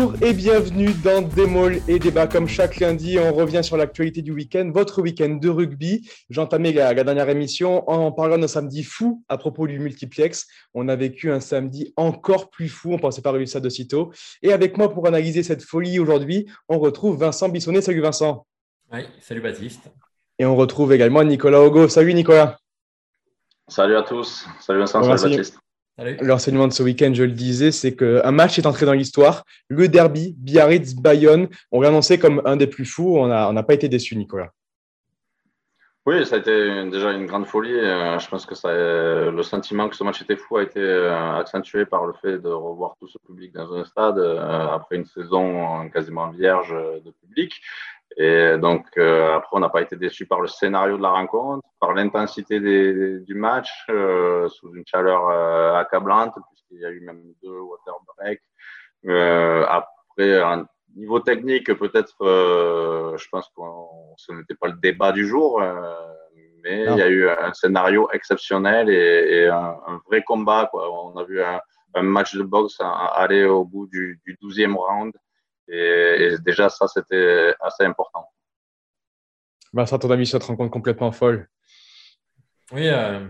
Bonjour et bienvenue dans Démol et Débat. Comme chaque lundi, on revient sur l'actualité du week-end, votre week-end de rugby. J'entamais la, la, dernière émission en parlant d'un samedi fou à propos du multiplex. On a vécu un samedi encore plus fou, on ne pensait pas réussir ça de sitôt. Et avec moi pour analyser cette folie aujourd'hui, on retrouve Vincent Bissonnet. Salut Vincent. Oui, salut Baptiste. Et on retrouve également Nicolas Ogo. Salut Nicolas. Salut à tous. Salut Vincent, salut Baptiste. L'enseignement de ce week-end, je le disais, c'est qu'un match est entré dans l'histoire. Le derby, Biarritz-Bayonne, on l'a annoncé comme un des plus fous. On n'a on pas été déçus, Nicolas. Oui, ça a été déjà une grande folie. Euh, je pense que ça, le sentiment que ce match était fou a été euh, accentué par le fait de revoir tout ce public dans un stade euh, après une saison quasiment vierge de public. Et donc, euh, après, on n'a pas été déçu par le scénario de la rencontre, par l'intensité du match, euh, sous une chaleur euh, accablante, puisqu'il y a eu même deux water breaks. Euh, après, un niveau technique, peut-être, je pense que ce n'était pas le débat du jour, mais il y a eu un scénario exceptionnel et, et un, un, vrai combat. Quoi. On a vu un, un match de boxe aller au bout du, du 12e round. Et, déjà, ça, c'était assez important. Vincent, ton avis sur cette rencontre complètement folle Oui, euh,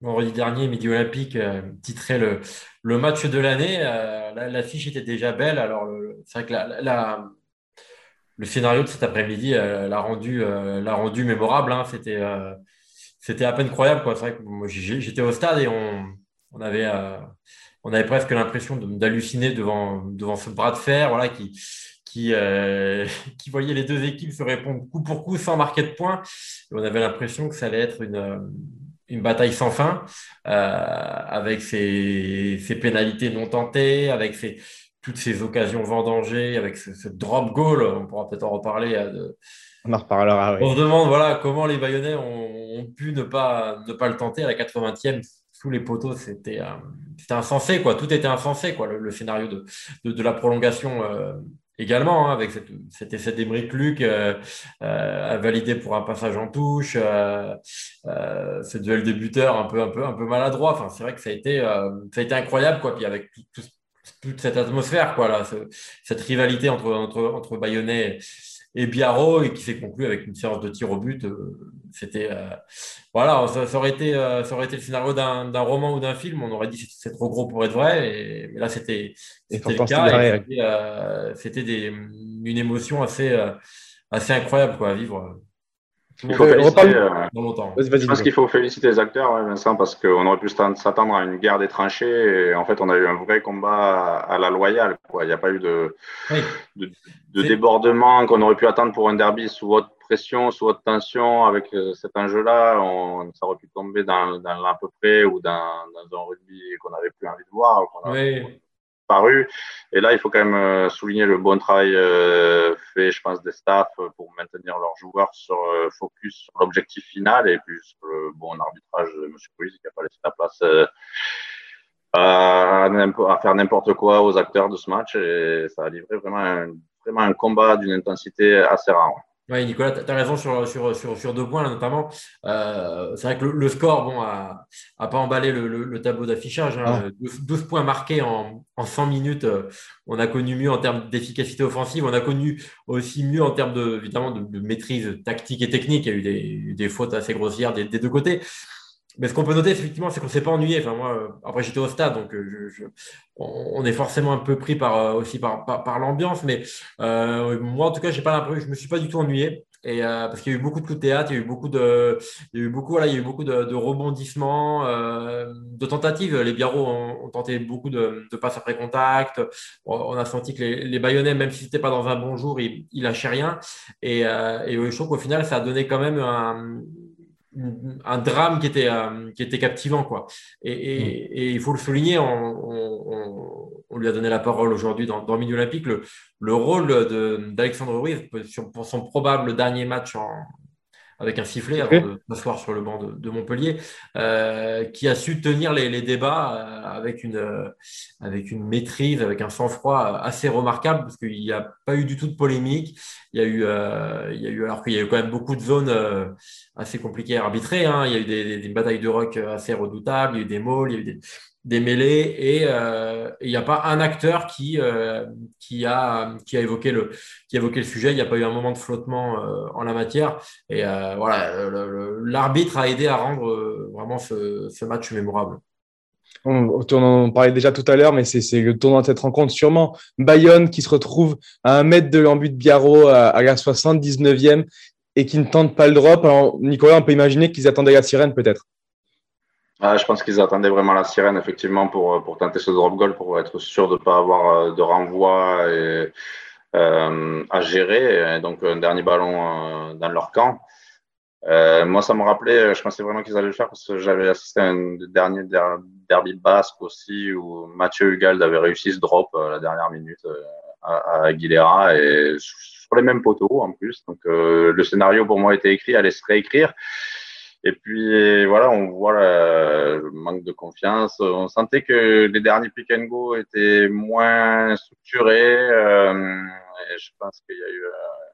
vendredi dernier, Midi Olympique euh, titrait le, le, match de l'année. Euh, L'affiche était déjà belle. Alors, c'est vrai que la, la, le scénario de cet après-midi l'a rendu, rendu mémorable. Hein. C'était c'était à peine croyable. C'est vrai que j'étais au stade et on, on avait on avait presque l'impression d'halluciner devant, devant ce bras de fer voilà, qui, qui, euh, qui voyait les deux équipes se répondre coup pour coup sans marquer de points. Et on avait l'impression que ça allait être une, une bataille sans fin, euh, avec ces, ces, pénalités non tentées, avec ces, toutes ces occasions vendangées, avec ce, drop goal, on pourra peut-être en reparler. Euh, de, on en reparlera. On se demande voilà, comment les Bayonnais ont, ont, pu ne pas, ne pas le tenter à la 80e sous les poteaux, c'était euh, insensé, quoi. Tout était insensé, quoi. Le, scénario de, de, la prolongation euh, également, hein, avec cet essai d'Emeric Luc euh, euh, validé pour un passage en touche, ce duel de buteurs un peu, un peu, un peu maladroit. Enfin, c'est vrai que ça a été, ça a été incroyable, quoi. Puis avec tout, tout, toute cette atmosphère, quoi, là, ce, cette rivalité entre, entre, entre Bayonnais et Biarro et qui s'est conclu avec une séance de tir au but. Euh, c'était euh, voilà, ça, ça, aurait été euh, ça aurait été le scénario d'un roman ou d'un film. On aurait dit c'est trop gros pour être vrai. Et, mais là, c'était le cas. C'était une émotion assez assez incroyable quoi à vivre. Il faut féliciter, euh, je pense qu'il faut féliciter les acteurs, ouais, Vincent, parce qu'on aurait pu s'attendre à une guerre des tranchées. Et en fait, on a eu un vrai combat à, la loyale. Quoi. Il n'y a pas eu de, oui. de, de débordement qu'on aurait pu attendre pour un derby sous haute pression, sous haute tension. Avec euh, cet enjeu-là, ça aurait pu tomber dans, dans l'à peu près ou dans, dans un rugby qu'on n'avait plus envie de voir. Oui paru. Et là, il faut quand même euh, souligner le bon travail euh, fait, je pense, des staffs pour maintenir leurs joueurs sur focus sur l'objectif final et puis sur le bon arbitrage de M. Pouise qui n'a pas laissé la place à, à, faire n'importe quoi aux acteurs de ce match. Et ça a livré vraiment un, vraiment un combat d'une intensité assez rare. Oui, Nicolas, tu as raison sur, sur, sur, sur, deux points, là, notamment. Euh, c'est vrai que le, le score bon, a, a pas emballé le, le, le tableau d'affichage. Hein. 12, 12, points marqués en, en 100 minutes. Euh, on a connu mieux en termes d'efficacité offensive. On a connu aussi mieux en termes de, évidemment, de, de maîtrise tactique et technique. Il y a eu des, des fautes assez grossières des, des deux côtés. Mais ce qu'on peut noter, effectivement, c'est qu'on ne s'est pas ennuyé. Enfin, moi, euh, après, j'étais au stade, donc euh, je, je, on est forcément un peu pris par, euh, aussi par, par, par l'ambiance. Mais euh, moi, en tout cas, j'ai pas l'impression, je me suis pas du tout ennuyé. Et euh, parce qu'il y a eu beaucoup de coups de théâtre, il y a eu beaucoup de, il y a eu beaucoup, voilà, il y a eu beaucoup de, de rebondissements, euh, de tentatives. Les Biarros ont, ont, tenté beaucoup de, de passes après contact. On a senti que les, les Bayonnais, même si c'était pas dans un bon jour, ils, ils lâchaient rien. Et, euh, et je trouve qu'au final, ça a donné quand même un, un drame qui était, euh, qui était captivant. Quoi. Et, et, mm. et, il faut le souligner, on, on, on lui a donné la parole aujourd'hui dans, dans le olympique, le, le rôle d'Alexandre Ruiz pour son probable dernier match en, avec un sifflet avant de s'asseoir sur le banc de, de Montpellier, euh, qui a su tenir les, les débats euh, avec, une, euh, avec une maîtrise, avec un sang-froid assez remarquable, parce qu'il n'y a pas eu du tout de polémique. Il y a eu, euh, il y a eu alors qu'il y a eu quand même beaucoup de zones euh, assez compliquées à arbitrer. Hein. Il y a eu des, des, des batailles de rock assez redoutables, il y a eu des malls, il y a eu des, des mêlées et il n'y a pas un acteur qui, qui, a, qui, a évoqué le, qui a évoqué le sujet. Il n'y a pas eu un moment de flottement en la matière. Et voilà, l'arbitre a aidé à rendre vraiment ce, match mémorable. On, on, parlait déjà tout à l'heure, mais c'est le tournant de cette rencontre sûrement. Bayonne qui se retrouve à un mètre de l'embut de Biarro à, la 79e et qui ne tente pas le drop. Alors, Nicolas, on peut imaginer qu'ils attendaient la sirène peut-être. Je pense qu'ils attendaient vraiment la sirène, effectivement, pour, pour tenter ce drop goal, pour être sûr de ne pas avoir euh, de renvoi et, euh, à gérer. donc, un dernier ballon euh, dans leur camp. Euh, moi, ça me rappelait, je pensais vraiment qu'ils allaient le faire parce que j'avais assisté à un dernier derby basque aussi où Mathieu Hugal avait réussi ce drop à la dernière minute à, Aguilera et sur les mêmes poteaux en plus. Donc, le scénario pour moi était écrit, allait se réécrire. Et puis voilà, on voit le manque de confiance. On sentait que les derniers pick and go étaient moins structurés. Euh, et je pense qu'il y a eu euh,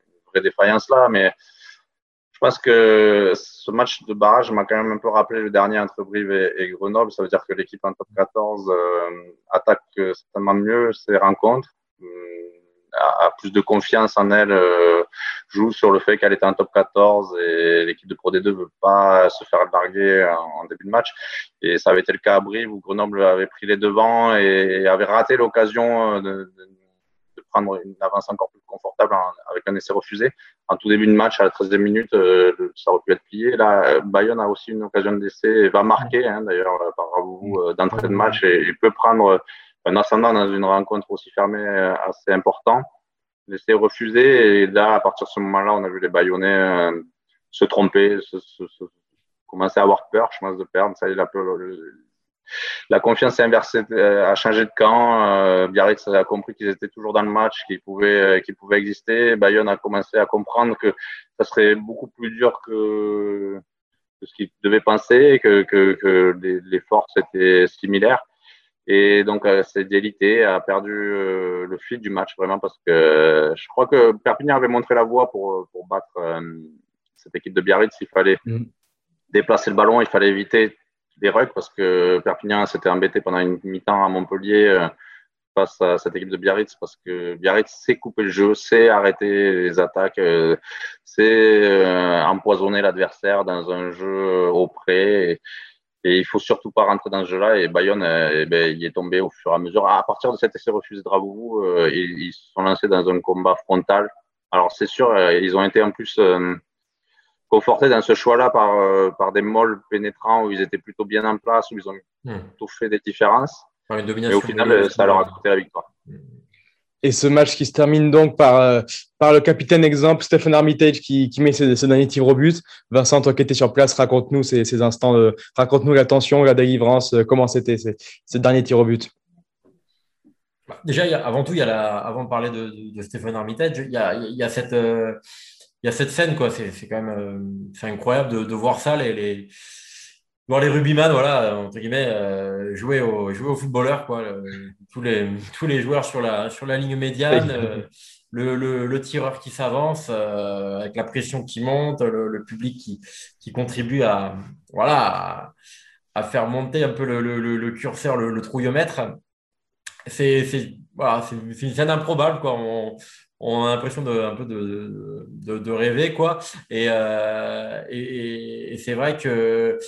une vraie défaillance là, mais je pense que ce match de barrage m'a quand même un peu rappelé le dernier entre Brive et, Grenoble. Ça veut dire que l'équipe en top 14 euh, attaque certainement mieux ses rencontres. Hum, a, plus de confiance en elle, joue sur le fait qu'elle était en top 14 et l'équipe de Pro D2 veut pas se faire larguer en, début de match. Et ça avait été le cas à Brive où Grenoble avait pris les devants et, avait raté l'occasion euh, de, prendre une avance encore plus confortable avec un essai refusé. En tout début de match, à la 13e minute, euh, ça aurait pu être plié. Là, Bayonne a aussi une occasion d'essai et va marquer, hein, d'ailleurs, par vous d'entrée de match et, et peut prendre un ascendant dans une rencontre aussi fermée euh, assez important. Laisser refuser et là, à partir de ce moment-là, on a vu les Bayonnais euh, se tromper, commencer à avoir peur, je pense, de perdre. Ça, la confiance inversée, euh, a changé de camp. Biarritz a compris qu'ils étaient toujours dans le match, qu'ils pouvaient, qu'ils pouvaient exister. Bayonne a commencé à comprendre que ça serait beaucoup plus dur que, ce qu'ils devaient penser, que, que, que les, les, forces étaient similaires. Et donc, euh, Délité a perdu euh, le fil du match vraiment parce que euh, je crois que Perpignan avait montré la voie pour, pour battre cette équipe de Biarritz. Il fallait mm. déplacer le ballon, il fallait éviter des rugs parce que Perpignan s'était embêté pendant une mi-temps à Montpellier face à cette équipe de Biarritz parce que Biarritz sait couper le jeu, sait arrêter les attaques, sait empoisonner l'adversaire dans un jeu au près. Et il faut surtout pas rentrer dans ce jeu-là. Et Bayonne, euh, eh ben, il est tombé au fur et à mesure. À partir de cet essai refusé de Rabou, euh, ils, se sont lancés dans un combat frontal. Alors c'est sûr, euh, ils ont été en plus confortés dans ce choix-là par, par des molles pénétrants où ils étaient plutôt bien en place, où ils ont tout fait des différences. et au final, ça leur a coûté la victoire. Hmm. Et ce match qui se termine donc par, euh, par le capitaine exemple, Stephen Armitage, qui, qui met ce, dernier tir au but. Vincent, toi qui étais sur place, raconte-nous ces, ces, instants, raconte-nous la tension, la délivrance, euh, comment c'était ce dernier tir au but. Bah, déjà, avant tout, y a avant de parler de, Stephen Armitage, il y a, y a cette, euh, y a cette scène, quoi. C'est, c'est quand même c'est incroyable de, de voir ça, les, les voir les rugbyman, voilà, entre guillemets, euh, jouer au jouer au footballeur, quoi. tous les tous les joueurs sur la sur la ligne médiane, euh, le, le, le, tireur qui s'avance euh, avec la pression qui monte, le, public qui qui contribue à voilà à, faire monter un peu le, le curseur, le, trouillomètre. C'est c'est voilà, c'est une scène improbable, quoi. On, on a l'impression de un peu de, de, de, rêver quoi et, et, et c'est vrai que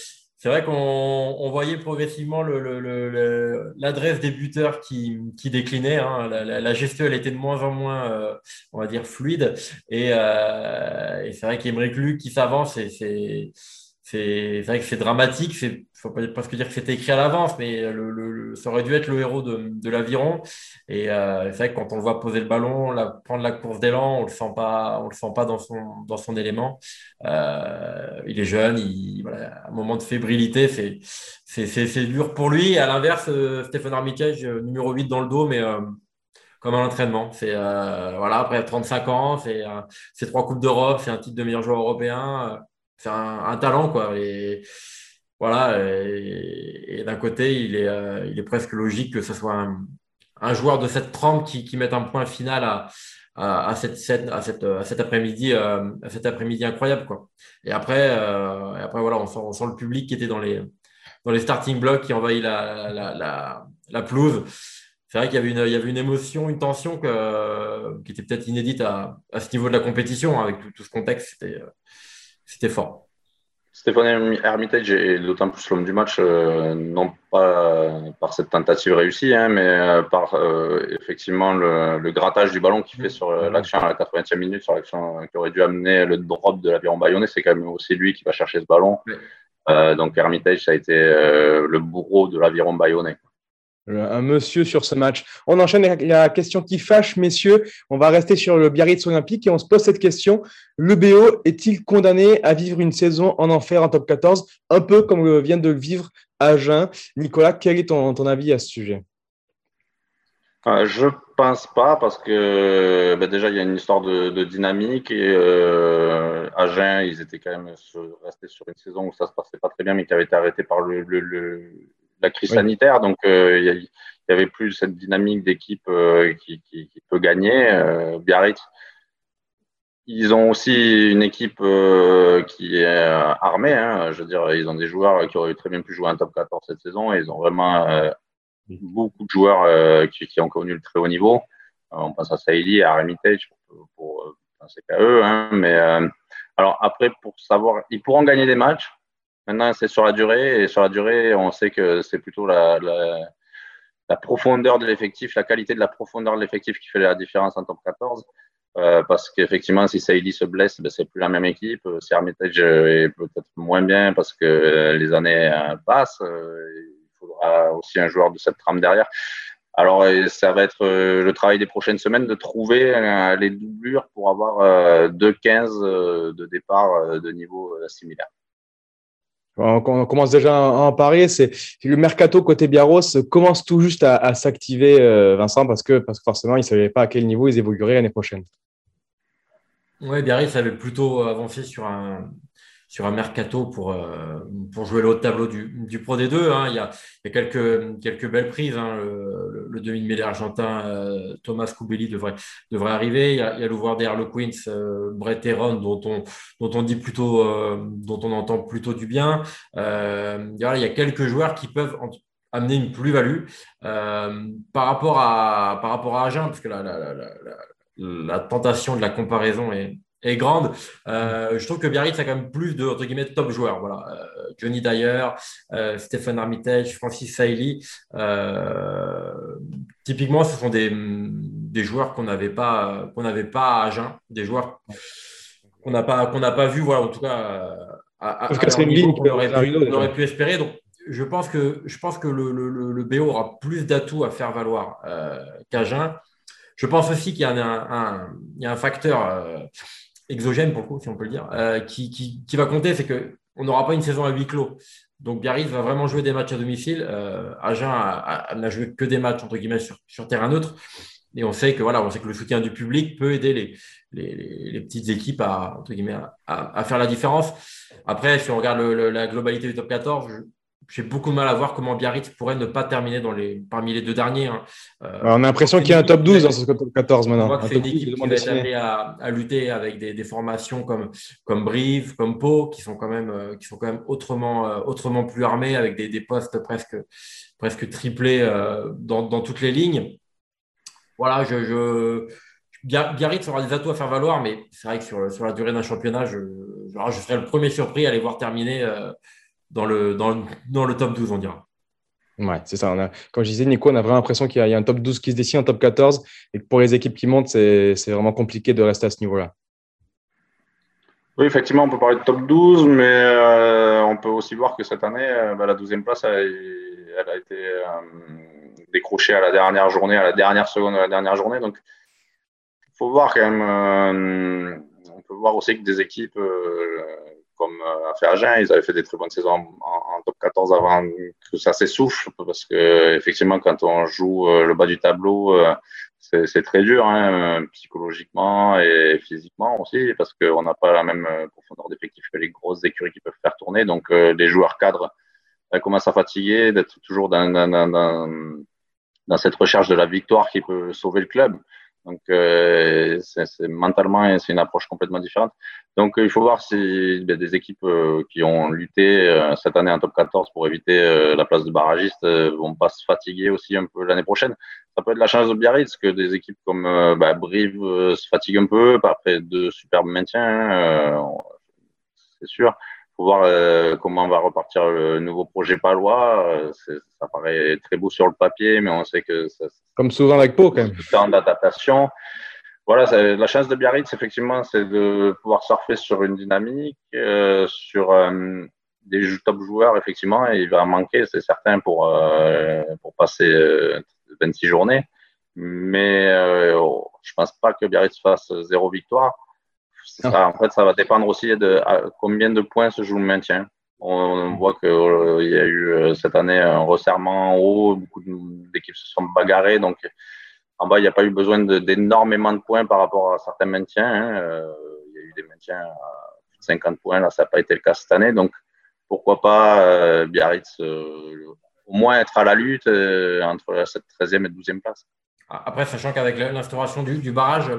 c'est vrai qu'on voyait progressivement l'adresse des buteurs qui, qui déclinait. Hein. La, la, gestion, elle était de moins en moins, euh, on va dire, fluide. Et, euh, et c'est vrai qu'Emeric Luc qui s'avance, c'est c'est vrai que c'est dramatique. C'est faut pas dire que c'était écrit à l'avance, mais ça aurait dû être le héros de, l'aviron. Et euh, c'est vrai que quand on le voit poser le ballon, prendre la course d'élan, on le sent pas, le sent pas dans son dans son élément. Euh, il est jeune, il voilà, un moment de fébrilité, c'est c'est dur pour lui. à l'inverse, euh, Stéphane Armitage, numéro 8 dans le dos, mais comme un entraînement. C'est voilà après 35 ans, c'est trois coupes d'Europe, c'est un titre de meilleur joueur européen c'est un, talent, quoi. Et voilà. Et, d'un côté, il est, euh, il est presque logique que ce soit un, joueur de cette trempe qui, qui mette un point final à, à, cette à, cette, à cet après-midi, euh, à après-midi incroyable, quoi. Et après, euh, et après voilà, on sent, on sent, le public qui était dans les dans les starting blocks qui envahit la, la, la, pelouse. C'est vrai qu'il y, avait une, il y avait une émotion, une tension qui était peut-être inédite à, à, ce niveau de la compétition, hein, avec tout, tout ce contexte. C'était fort. Stéphane Hermitage est d'autant plus l'homme du match, euh, non pas par cette tentative réussie, hein, mais euh, par euh, effectivement le, grattage du ballon qu'il fait sur l'action à la 80e minute, sur l'action qui aurait dû amener le drop de l'aviron bayonnais. C'est quand même aussi lui qui va chercher ce ballon. donc Hermitage, ça a été le bourreau de l'aviron bayonnais un monsieur sur ce match. On enchaîne avec la question qui fâche, messieurs. On va rester sur le Biarritz Olympique et on se pose cette question. Le BO est-il condamné à vivre une saison en enfer en top 14, un peu comme vient de le vivre Agen Nicolas, quel est ton, avis à ce sujet? Euh, Je pense pas parce que ben déjà il y a une histoire de, dynamique et euh, Agen, ils étaient quand même restés sur une saison où ça se passait pas très bien mais qui avait été arrêté par le la crise sanitaire. Donc, euh, il n'y avait plus cette dynamique d'équipe euh, qui, peut gagner. Euh, Biarritz, ils ont aussi une équipe qui est armée. Hein. Je veux dire, ils ont des joueurs qui auraient très bien pu jouer un top 14 cette saison. Ils ont vraiment beaucoup de joueurs qui, ont connu le très haut niveau. on pense à Saïli, à Armitage pour, pour penser qu'à eux. Hein. Mais alors après, pour savoir, ils pourront gagner des matchs. Maintenant, c'est sur la durée. Et sur la durée, on sait que c'est plutôt la, profondeur de l'effectif, la qualité de la profondeur de l'effectif qui fait la différence en top 14. Euh, parce qu'effectivement, si Saïdi se blesse, ben, c'est plus la même équipe. Si Armitage est peut-être moins bien parce que les années euh, passent, euh, il faudra aussi un joueur de cette trame derrière. Alors, ça va être le travail des prochaines semaines de trouver les doublures pour avoir 2-15 de départ de niveau similaire. On, commence déjà à en parler. C'est le mercato côté Biarros commence tout juste à, s'activer, euh, Vincent, parce que, parce que forcément, ils ne savaient pas à quel niveau ils évolueraient l'année prochaine. Oui, Biarritz avait plutôt avancé sur un, sur un mercato pour, euh, pour jouer le haut tableau du, du Pro D2. Hein. Il, y a, quelques, quelques belles prises. Hein. Le, le demi-mêlée argentin euh, Thomas Koubeli devrait, devrait arriver. Il y a, il y a derrière le Queens, euh, Brett Heron, dont on, dont on dit plutôt, dont on entend plutôt du bien. il y a quelques joueurs qui peuvent amener une plus-value par rapport à par à Agen, parce que la, la, la, la tentation de la comparaison est, est grande. Euh, je trouve que Biarritz a quand même plus de entre guillemets top joueurs. Voilà, euh, Johnny Dyer, euh, Stéphane Armitage, Francis Sailly. typiquement, ce sont des, des joueurs qu'on n'avait pas qu'on n'avait pas à Agen, des joueurs qu'on n'a pas qu'on n'a pas vu. Voilà, en tout cas. À, à, à niveau, on, aurait pu, on aurait pu espérer. Donc, je pense que, je pense que le, le, le BO aura plus d'atouts à faire valoir euh, qu'Agen. Je pense aussi qu'il y, a un, il y a un facteur exogène pour le coup, si on peut le dire, euh, qui, va compter, c'est qu'on n'aura pas une saison à huis clos. Donc Biarritz va vraiment jouer des matchs à domicile. Euh, Agen n'a joué que des matchs entre guillemets sur, terrain neutre. Et on sait que voilà, on sait que le soutien du public peut aider les, petites équipes à, faire la différence. Après, si on regarde la globalité du top 14, j'ai beaucoup de mal à voir comment Biarritz pourrait ne pas terminer dans les, parmi les deux derniers. Hein. Euh, on a l'impression qu'il y a un top 12 dans ce top 14 maintenant. On voit que c'est une équipe qui va être à, à, lutter avec des, des, formations comme, comme Brive, comme Pau, qui sont quand même, euh, qui sont quand même autrement, euh, autrement plus armés, avec des, des postes presque, presque triplés dans, dans, toutes les lignes. Voilà, je, je Biarritz aura des atouts à faire valoir, mais c'est vrai que sur, sur la durée d'un championnat, je, je, serais le premier surpris à les voir terminer dans le, dans, dans le top 12, on dira. Ouais, c'est ça. On a, comme je disais, Nico, on a vraiment l'impression qu'il y, a un top 12 qui se dessine, un top 14, et que pour les équipes qui montent, c'est vraiment compliqué de rester à ce niveau-là. Oui, effectivement, on peut parler de top 12, mais euh, on peut aussi voir que cette année, euh, bah, la 12e place, elle, a été euh, décrochée à la dernière journée, à la dernière seconde de la dernière journée. Donc, il faut voir quand même. on peut voir aussi que des équipes comme a fait Agen. Ils avaient fait des très bonnes saisons en, top 14 avant que ça s'essouffle, parce que effectivement, quand on joue euh, le bas du tableau, euh, c'est très dur, hein, psychologiquement et physiquement aussi, parce qu'on n'a pas la même euh, profondeur d'effectif que les grosses écuries qui peuvent faire tourner. Donc, les joueurs cadres commencent à fatiguer d'être toujours dans, cette recherche de la victoire qui peut sauver le club. Donc, euh, c'est mentalement, c'est une approche complètement différente. Donc, il faut voir si ben, des équipes euh, qui ont lutté euh, cette année en top 14 pour éviter la place de barragiste vont pas se fatiguer aussi un peu l'année prochaine. Ça peut être la chance de Biarritz que des équipes comme bah, Brive se fatiguent un peu après deux superbes maintiens, hein, c'est sûr voir euh, comment va repartir le nouveau projet palois. Euh, ça paraît très beau sur le papier, mais on sait que ça, comme souvent avec Pau, quand même. Temps d'adaptation. Voilà, la chance de Biarritz, effectivement, c'est de pouvoir surfer sur une dynamique, euh, sur des top joueurs, effectivement, et il va manquer, c'est certain, pour, pour passer 26 journées. Mais je pense pas que Biarritz fasse zéro victoire en fait, ça va dépendre aussi de combien de points se joue le maintien. On, voit qu'il euh, y a eu euh, cette année un resserrement en haut, beaucoup d'équipes se sont bagarrées, donc en bas, il n'y a pas eu besoin d'énormément de, points par rapport à certains maintiens. Hein. Euh, il y a eu des maintiens à 50 points, là, ça n'a pas été le cas cette année. Donc, pourquoi pas Biarritz au moins être à la lutte entre cette 13e et 12e place. Après, sachant qu'avec l'instauration du, barrage,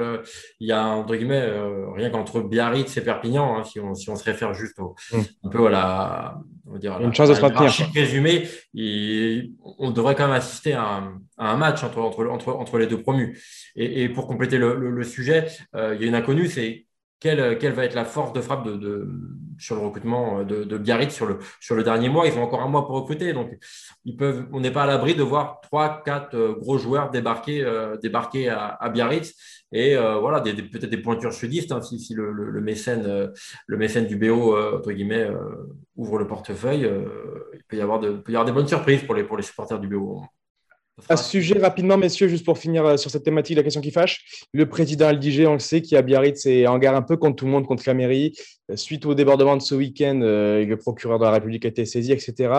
il y a entre guillemets euh, rien qu'entre Biarritz et Perpignan, hein, si, on, se réfère juste au, mm. un peu à la, on dire, une chance de se maintenir. Résumé, on devrait quand même assister à un, match entre, entre, entre, les deux promus. Et, pour compléter le, sujet, euh, il y a une inconnue, c'est quelle, quelle, va être la force de frappe de, sur le recrutement de, de, Biarritz sur le, dernier mois. Ils ont encore un mois pour recruter. Donc, on n'est pas à l'abri de voir trois, quatre euh, gros joueurs débarquer, euh, à, Biarritz. Et euh, voilà, peut-être des pointures sudistes, hein, si, le, mécène, du BO, entre ouvre le portefeuille. il, peut y avoir de, peut y avoir des bonnes surprises pour les, pour les supporters du BO. À ce sujet, rapidement, messieurs, juste pour finir euh, sur cette thématique, la question qui fâche, le président Aldiger, on le sait, qui a Biarritz et en un peu contre tout le monde, contre la mairie. Euh, suite au débordement de ce week-end, euh, le procureur de la République a été saisi, etc.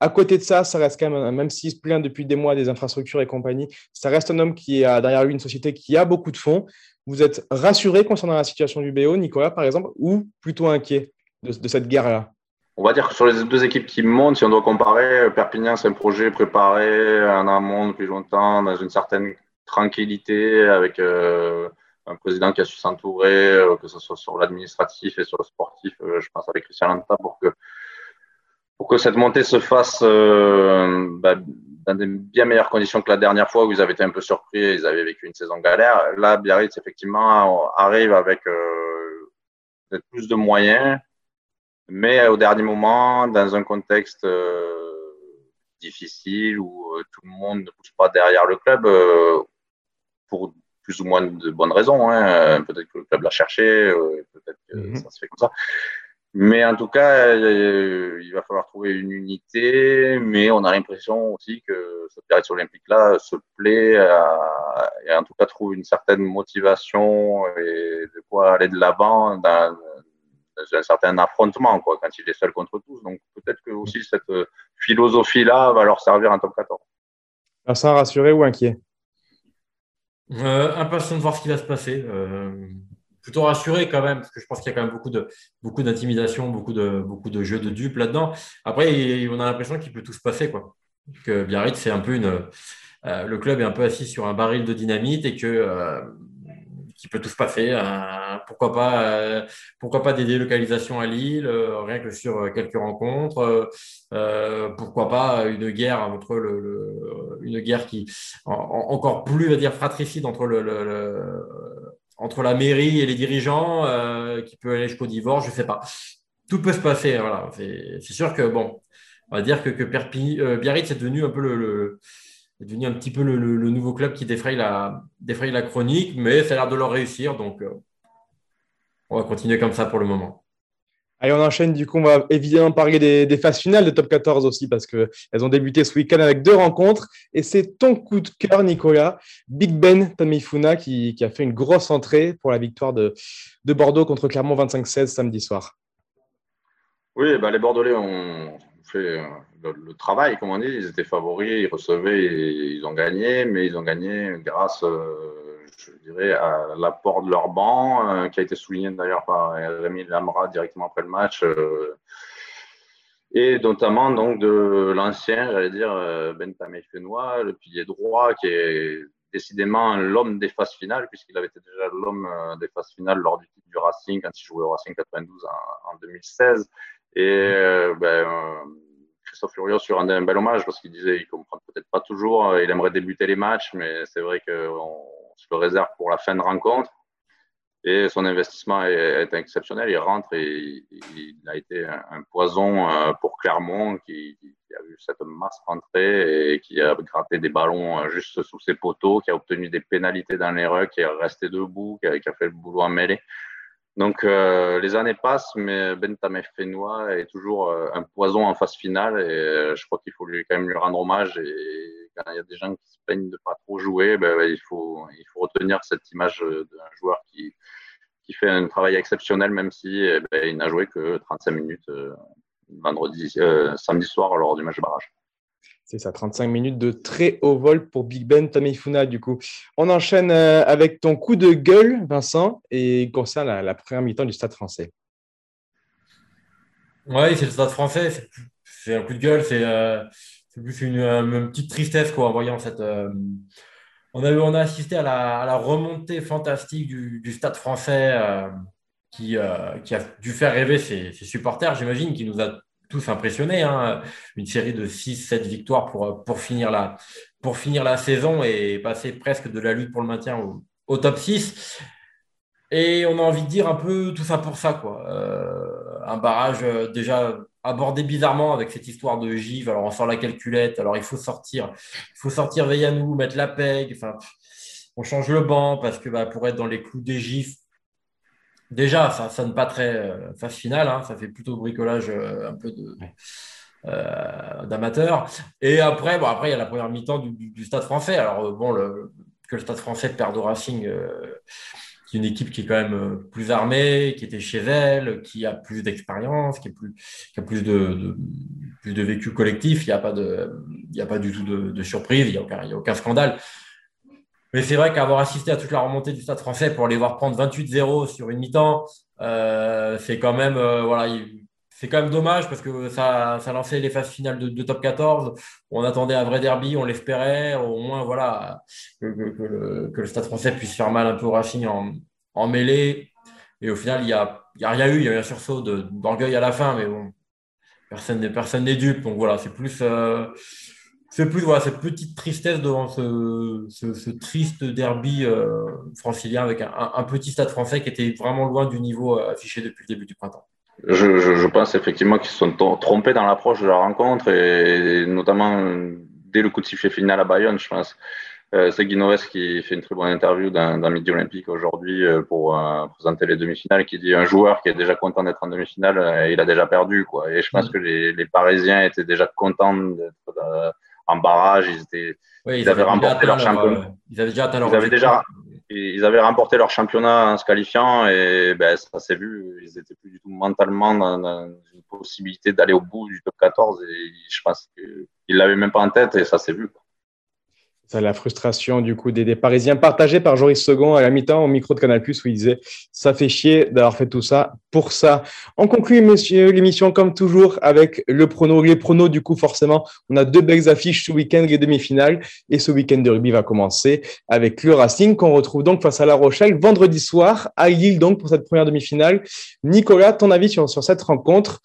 À côté de ça, ça reste quand même, même s'il se plaint depuis des mois des infrastructures et compagnie, ça reste un homme qui a derrière lui une société qui a beaucoup de fonds. Vous êtes rassuré concernant la situation du BO, Nicolas, par exemple, ou plutôt inquiet de cette guerre-là? On va dire que sur les deux équipes qui montent, si on doit comparer, Perpignan, c'est un projet préparé en amont depuis longtemps, dans une certaine tranquillité, avec euh, un président qui a su s'entourer, euh, que ce soit sur l'administratif et sur le sportif, euh, je pense avec Christian Lanta, pour que, cette montée se fasse bah, dans des bien meilleures conditions que la dernière fois où ils avaient été un peu surpris, ils avaient vécu une saison galère. Là, Biarritz, effectivement, arrive avec plus de moyens, mais au dernier moment, dans un contexte euh, difficile où euh, tout le monde ne pousse pas derrière le club, euh, pour plus ou moins de bonnes raisons. Hein. Peut-être que le club l'a cherché, peut-être que mhm. ça se fait comme ça. Mais en tout cas, il va falloir trouver une unité, mais on a l'impression aussi que cette période olympique-là se plaît et en tout cas trouve une certaine motivation et de quoi aller de l'avant dans, un certain affrontement quoi, quand il est seul contre tous. Donc peut-être que aussi cette euh, philosophie-là va leur servir en top 14. Ça rassuré ou inquiet? Euh, Impatient de voir ce qui va se passer. Euh, plutôt rassuré quand même, parce que je pense qu'il y a quand même beaucoup de beaucoup d'intimidation, beaucoup de beaucoup de jeux de dupes là-dedans. Après, on a l'impression qu'il peut tout se passer, quoi. Que Biarritz, c'est un peu une le club est un peu assis sur un baril de dynamite et que qui peut tout se passer. Euh, pourquoi pas, euh, pourquoi pas des délocalisations à Lille, euh, rien que sur quelques rencontres. pourquoi pas une guerre entre le, une guerre qui encore plus va dire fratricide entre le, entre la mairie et les dirigeants, qui peut aller jusqu'au divorce, je sais pas. Tout peut se passer. Voilà. C'est sûr que bon, on va dire que, que Biarritz est devenu un peu le est devenu un petit peu le, nouveau club qui défraye la, défraye la chronique, mais ça a l'air de leur réussir. Donc, euh, on va continuer comme ça pour le moment. Allez, on enchaîne. Du coup, on va évidemment parler des, phases finales de top 14 aussi, parce qu'elles ont débuté ce week-end avec deux rencontres. Et c'est ton coup de cœur, Nicolas. Big Ben Tamifuna qui, qui a fait une grosse entrée pour la victoire de, de Bordeaux contre Clermont 25-16 samedi soir. Oui, bah les Bordelais ont fait euh, le, travail, comme on dit. Ils étaient favoris, ils recevaient, ils ont gagné, mais ils ont gagné grâce, euh, je dirais, à l'apport de leur banc, euh, qui a été souligné d'ailleurs par Rémi Lamra directement après le match. et notamment donc de l'ancien, j'allais dire, Ben Fenois, le pilier droit, qui est décidément l'homme des phases finales, puisqu'il avait été déjà l'homme des phases finales lors du titre du Racing quand il jouait au Racing 92 en, 2016. Et ben, Christophe Furios sur un, un bel hommage parce qu'il disait il comprend peut-être pas toujours, il aimerait débuter les matchs, mais c'est vrai qu'on se le réserve pour la fin de rencontre. Et son investissement est, exceptionnel. Il rentre et il, a été un, poison euh, pour Clermont qui, a vu cette masse rentrer et qui a gratté des ballons euh, juste sous ses poteaux, qui a obtenu des pénalités dans les rues, qui est resté debout, qui a, fait le boulot en mêlée. Donc euh, les années passent, mais Bentamé Fenois est toujours un poison en phase finale et je crois qu'il faut lui, quand même lui rendre hommage. Et quand il y a des gens qui se plaignent de pas trop jouer, ben, il, faut, il faut retenir cette image d'un joueur qui, qui fait un travail exceptionnel, même si eh ben, il n'a joué que 35 minutes euh, vendredi, euh, samedi soir lors du match de barrage. C'est ça, 35 minutes de très haut vol pour Big Ben Tamifuna, du coup. On enchaîne euh, avec ton coup de gueule, Vincent, et concerne la, première mi-temps du Stade français. Oui, c'est le Stade français. C'est un coup de gueule, c'est plus une, une, petite tristesse quoi, en voyant cette, on a, on a assisté à la, remontée fantastique du, stade français euh, qui, euh, qui, a dû faire rêver ses, supporters, j'imagine, qui nous a tous impressionnés. Hein. Une série de 6-7 victoires pour, finir la, saison et passer presque de la lutte pour le maintien au, top 6. Et on a envie de dire un peu tout ça pour ça. Quoi. Euh, un barrage déjà abordé bizarrement avec cette histoire de Givre. Alors, on sort la calculette. Alors, il faut sortir, il faut sortir mettre la PEG. On change le banc parce que bah, pour être dans les clous des gifs, déjà, ça sonne pas très euh, phase finale. Hein. ça fait plutôt bricolage euh, un peu de. Euh, d'amateur. Et après, bon, après, il y a la première mi-temps du, Stade français. Alors, bon, le, que le Stade français perde au Racing, qui est une équipe qui est quand même euh, plus armée, qui était chez elle, qui a plus d'expérience, qui, plus, qui a plus de, plus de vécu collectif. Il n'y a, pas de, il a pas du tout de, surprise, il n'y a, aucun, a aucun scandale. Mais c'est vrai qu'avoir assisté à toute la remontée du Stade français pour les voir prendre 28-0 sur une mi-temps, euh, c'est quand même euh, voilà, quand même dommage parce que ça, ça lançait les phases finales de, top 14. On attendait un vrai derby, on l'espérait. Au moins, voilà, que, le, Stade français puisse faire mal un peu au Racing en, mêlée. Et au final, il n'y a, y a rien eu. Il y a eu un sursaut d'orgueil à la fin, mais bon, personne n'est personne dupe. Donc voilà, c'est plus, euh, c'est plus voilà, cette petite tristesse devant ce, triste derby euh, francilien avec un, petit Stade français qui était vraiment loin du niveau euh, affiché depuis le début du printemps. Je, je, je, pense effectivement qu'ils se sont trompés dans l'approche de la rencontre et, notamment dès le coup de sifflet final à Bayonne, je pense. Euh, c'est Guinoves qui fait une très bonne interview dans, dans Midi Olympique aujourd'hui euh, pour euh, présenter les demi-finales qui dit un joueur qui est déjà content d'être en demi-finale, euh, il a déjà perdu. Quoi. Et je pense mm. que les, les Parisiens étaient déjà contents d'être en barrage. Ils, étaient, ils, avaient, remporté leur championnat. ils avaient déjà atteint leur ils avaient déjà, ils avaient remporté leur championnat en se qualifiant et ben, ça s'est vu, ils étaient plus du tout mentalement dans, une possibilité d'aller au bout du top 14 et je pense qu'ils l'avaient même pas en tête et ça s'est vu. C'est la frustration du coup des, Parisiens partagée par Joris Second à la mi-temps au micro de Canal Plus où il disait ça fait chier d'avoir fait tout ça pour ça. On conclut messieurs l'émission comme toujours avec le prono. Les pronos du coup forcément on a deux belles affiches ce week-end les demi-finales et ce week-end de rugby va commencer avec le Racing qu'on retrouve donc face à La Rochelle vendredi soir à Lille donc pour cette première demi-finale. Nicolas, ton avis sur cette rencontre?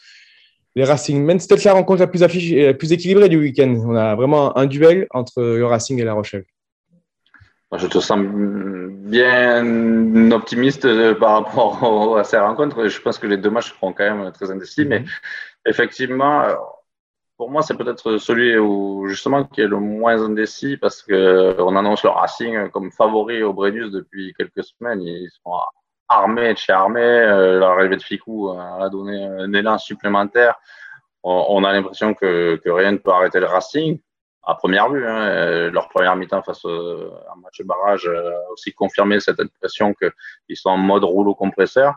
Les Racing Men. C'était la rencontre la plus, affichée, la plus équilibrée du week-end. On a vraiment un duel entre le Racing et La Rochelle. Je te sens bien optimiste euh, par rapport à ces rencontres. Je pense que les deux matchs seront quand même très indécis, mais mhm. effectivement, pour moi, c'est peut-être celui où justement qui est le moins indécis parce qu'on annonce le Racing comme favori au Brennus depuis quelques semaines. Ils sont armé de chez armé. Euh, l'arrivée de Ficou a donné un élan supplémentaire. On, a l'impression que, rien ne peut arrêter le Racing. À première vue, hein, euh, leur première mi-temps face à un match de barrage a aussi confirmé cette impression qu'ils sont en mode rouleau compresseur.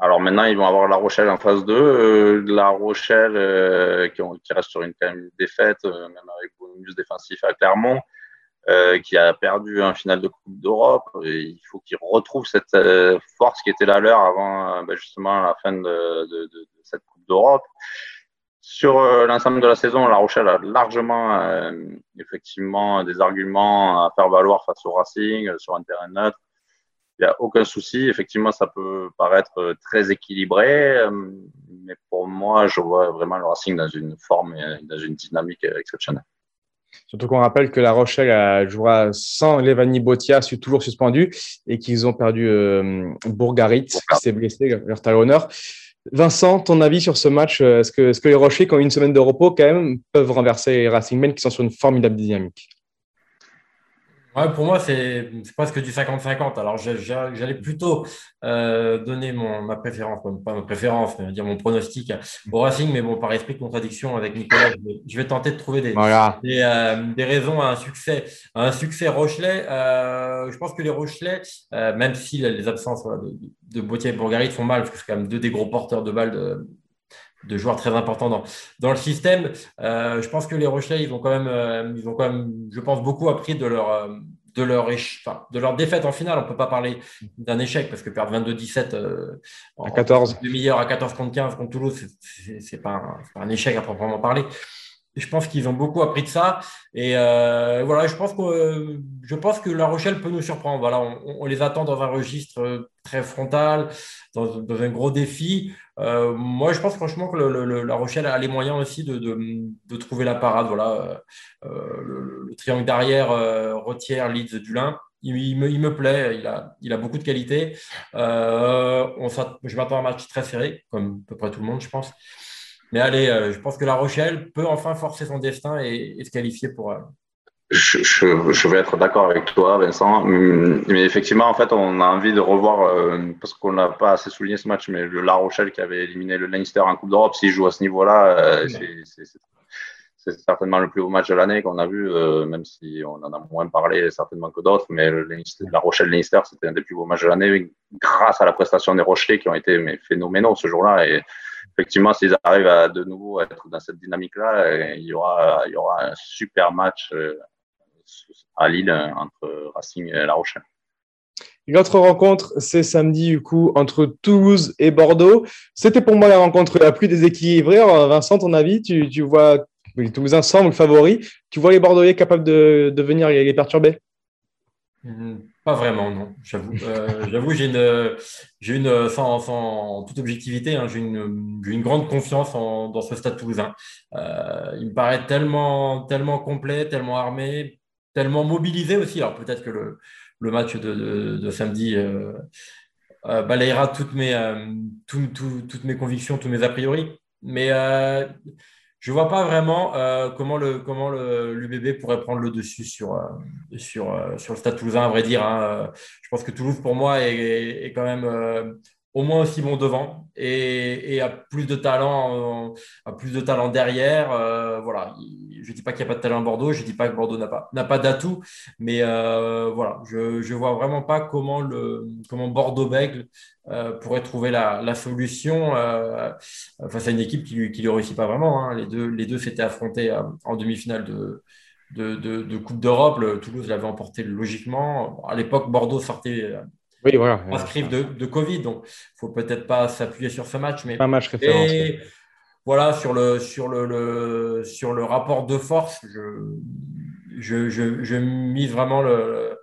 Alors maintenant, ils vont avoir La Rochelle en 2. Euh, la Rochelle qui, reste sur une, défaite, même avec bonus défensif à Clermont. Euh, qui a perdu un final de Coupe d'Europe. Il faut qu'il retrouve cette euh, force qui était la leur avant euh, ben, justement la fin de, cette Coupe d'Europe. sur l'ensemble de la saison, La Rochelle a largement, effectivement, des arguments à faire valoir face au Racing sur un terrain neutre. Il n'y a aucun souci. Effectivement, ça peut paraître très équilibré, mais pour moi, je vois vraiment le Racing dans une forme et dans une dynamique exceptionnelle. Surtout qu'on rappelle que La Rochelle jouera sans Levani Botia, toujours suspendu, et qu'ils ont perdu euh, Bourgarit, qui s'est blessé, leur talonneur. Vincent, ton avis sur ce match Est-ce que, est que, les Rochers, qui ont une semaine de repos, quand même, peuvent renverser les Racing Men qui sont sur une formidable dynamique? Pour moi, c'est presque du 50-50. Alors, j'allais plutôt euh, donner mon, ma préférence, pas ma préférence, mais dire mon pronostic au Racing, mais bon, par esprit de contradiction avec Nicolas, je vais, tenter de trouver des, euh, des, raisons à un succès, un succès Rochelet. Euh, je pense que les Rochelais, même si les absences de, de Bautier et Bourgarit font mal, parce que c'est quand même deux des gros porteurs de balles de, de joueurs très importants dans, dans le système. Euh, je pense que les Rochelais, ils ont quand même, euh, ils ont quand même, je pense, beaucoup appris de leur, euh, de leur, de leur défaite en finale. On ne peut pas parler d'un échec parce que perdre 22-17 à 14 demi-heure à 14 contre 15 contre Toulouse, ce n'est pas, pas, un échec à proprement parler je pense qu'ils ont beaucoup appris de ça. Et euh, voilà, je pense, que, je pense que La Rochelle peut nous surprendre. Voilà, on, les attend dans un registre très frontal, dans, un gros défi. Euh, moi, je pense franchement que La Rochelle a les moyens aussi de, de, trouver la parade. Voilà, euh, le, triangle derrière, Retière, Leeds, Dulin. Il, il, me, il, me, plaît, il a, il a beaucoup de qualité. on, je m'attends à un match très serré, comme à peu près tout le monde, je pense. Mais allez, euh, je pense que La Rochelle peut enfin forcer son destin et, se qualifier pour. Euh, je, je, vais être d'accord avec toi, Vincent. Mais effectivement, en fait, on a envie de revoir, euh, parce qu'on n'a pas assez souligné ce match, mais le La Rochelle qui avait éliminé le Leinster en Coupe d'Europe, s'il joue à ce niveau-là, c'est certainement le plus beau match de l'année qu'on a vu, même si on en a moins parlé certainement que d'autres. Mais le La Rochelle-Leinster, c'était un des plus beaux matchs de l'année grâce à la prestation des Rochelais qui ont été mais, phénoménaux ce jour-là. Et effectivement, s'ils arrivent à de nouveau à être dans cette dynamique-là, euh, il y aura, il y aura un super match euh, à Lille euh, entre Racing et La Rochelle. L'autre rencontre, c'est samedi du coup entre Toulouse et Bordeaux. C'était pour moi la rencontre la plus déséquilibrée. Vincent, ton avis, tu, tu vois les Toulousains semblent favoris. Tu vois les Bordelais capables de, de venir les perturber? Mmh. Pas vraiment, non. J'avoue, euh, j'avoue, j'ai une, j'ai une, sans, toute objectivité, hein, j'ai une, une, grande confiance en, dans ce stade toulousain. Euh, il me paraît tellement, tellement complet, tellement armé, tellement mobilisé aussi. Alors peut-être que le, le match de, de, samedi euh, balayera toutes mes, toutes mes convictions, tous mes a priori. Mais je vois pas vraiment euh, comment le comment l'UBB pourrait prendre le dessus sur, euh, sur, euh, sur le Stade Toulousain, à vrai dire. Hein. Je pense que Toulouse, pour moi, est, est quand même au moins aussi bon devant et, a plus de talent, a plus de talent derrière. voilà, je dis pas qu'il n'y a pas de talent à Bordeaux, je dis pas que Bordeaux n'a pas, n'a pas d'atout, mais voilà, je ne vois vraiment pas comment, le, comment Bordeaux-Bègle euh, pourrait trouver la, solution euh, face à une équipe qui ne lui, réussit pas vraiment. Hein. Les deux les deux s'étaient affrontés euh, en demi-finale de, de, Coupe d'Europe. Toulouse l'avait emporté logiquement. À l'époque, Bordeaux sortait oui, voilà. de, de, Covid, donc il ne faut peut-être pas s'appuyer sur ce match. Mais... Un match référence. Et, voilà, sur le, sur le, sur le rapport de force, je, je, mise vraiment le,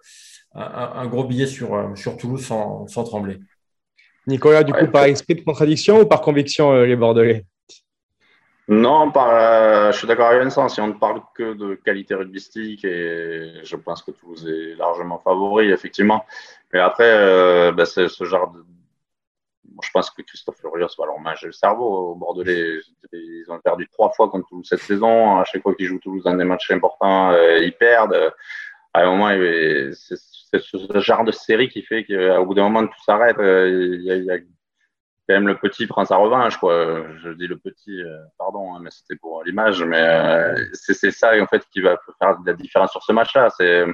un, gros billet sur, sur Toulouse sans, sans trembler. Nicolas, du coup, par esprit de contradiction ou par conviction, euh, les Bordelais? Non, par, euh, je suis d'accord avec Vincent. Si on ne parle que de qualité rugbystique, et je pense que Toulouse est largement favori, effectivement. Mais après, euh, ben, c'est ce genre de. je pense que Christophe Furios va leur manger le cerveau aux Bordelais. Ils ont perdu trois fois contre Toulouse cette saison. À chaque fois qu'ils jouent Toulouse dans des matchs importants, ils perdent. À un moment, c'est ce genre de série qui fait qu'au bout d'un moment, tout s'arrête. Euh, il y, a quand même le petit prend sa revanche, quoi. Je dis le petit, euh, pardon, hein, mais c'était pour l'image, mais euh, c'est ça en fait qui va faire la différence sur ce match-là. C'est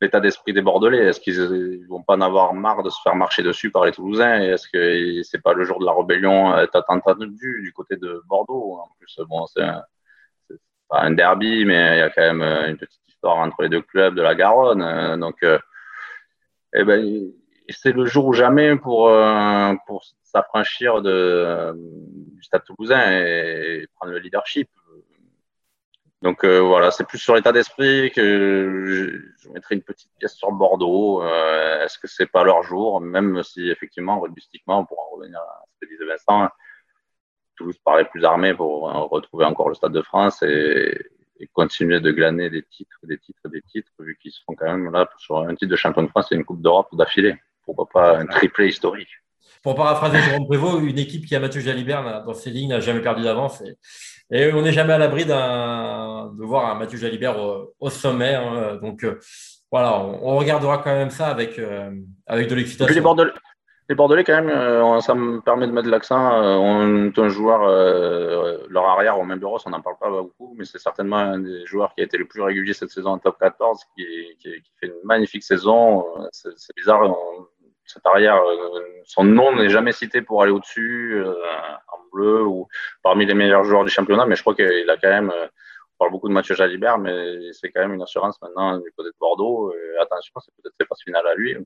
l'état d'esprit des Bordelais. Est-ce qu'ils vont pas en avoir marre de se faire marcher dessus par les Toulousains? Est-ce que c'est pas le jour de la rébellion attendu du côté de Bordeaux? En plus, bon, c'est pas un derby, mais il y a quand même une petite histoire entre les deux clubs de la Garonne. Donc, eh ben, c'est le jour ou jamais pour, euh, pour s'affranchir du Stade toulousain et, prendre le leadership. Donc euh, voilà, c'est plus sur l'état d'esprit que je, mettrai une petite pièce sur Bordeaux. Euh, est-ce que c'est pas leur jour, même si effectivement, rugbystiquement, on pourra revenir à ce que disait Vincent, Toulouse paraît plus armé pour retrouver encore le Stade de France et, continuer de glaner des titres, des titres, des titres, vu qu'ils seront quand même là sur un titre de champion de France et une Coupe d'Europe d'affilée. Pourquoi pas un triplé historique Pour paraphraser Jérôme Prévost, une équipe qui a Mathieu Jalibert dans ses lignes n'a jamais perdu d'avance. Et, on n'est jamais à l'abri de voir un Mathieu Jalibert au, sommet. Hein. donc euh, voilà, on, regardera quand même ça avec, euh, avec de l'excitation. Les Bordelais, quand même, euh, ça me permet de mettre l'accent. On est un joueur, leur arrière au même bureau, on n'en parle pas beaucoup, mais c'est certainement un des joueurs qui a été le plus régulier cette saison en top 14, qui, fait une magnifique saison. C'est bizarre, cette arrière, son nom n'est jamais cité pour aller au-dessus, en bleu, ou parmi les meilleurs joueurs du championnat, mais je crois qu'il a quand même. on parle beaucoup de Mathieu Jalibert, mais c'est quand même une assurance maintenant du côté de Bordeaux. Attention, c'est peut-être ses phases finales à lui.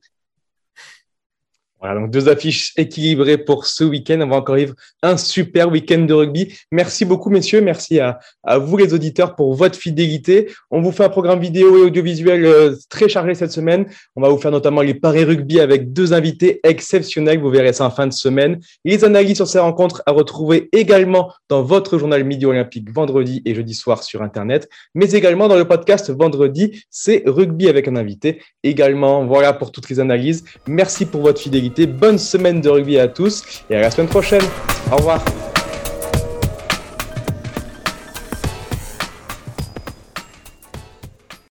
Voilà, donc deux affiches équilibrées pour ce week-end. On va encore vivre un super week-end de rugby. Merci beaucoup, messieurs. Merci à, vous, les auditeurs, pour votre fidélité. On vous fait un programme vidéo et audiovisuel euh, très chargé cette semaine. On va vous faire notamment les paris rugby avec deux invités exceptionnels. Vous verrez ça en fin de semaine. Les analyses sur ces rencontres à retrouver également dans votre journal Midi Olympique vendredi et jeudi soir sur Internet, mais également dans le podcast vendredi. C'est rugby avec un invité. Également, voilà pour toutes les analyses. Merci pour votre fidélité. Bonne semaine de rugby à tous et à la semaine prochaine. Au revoir.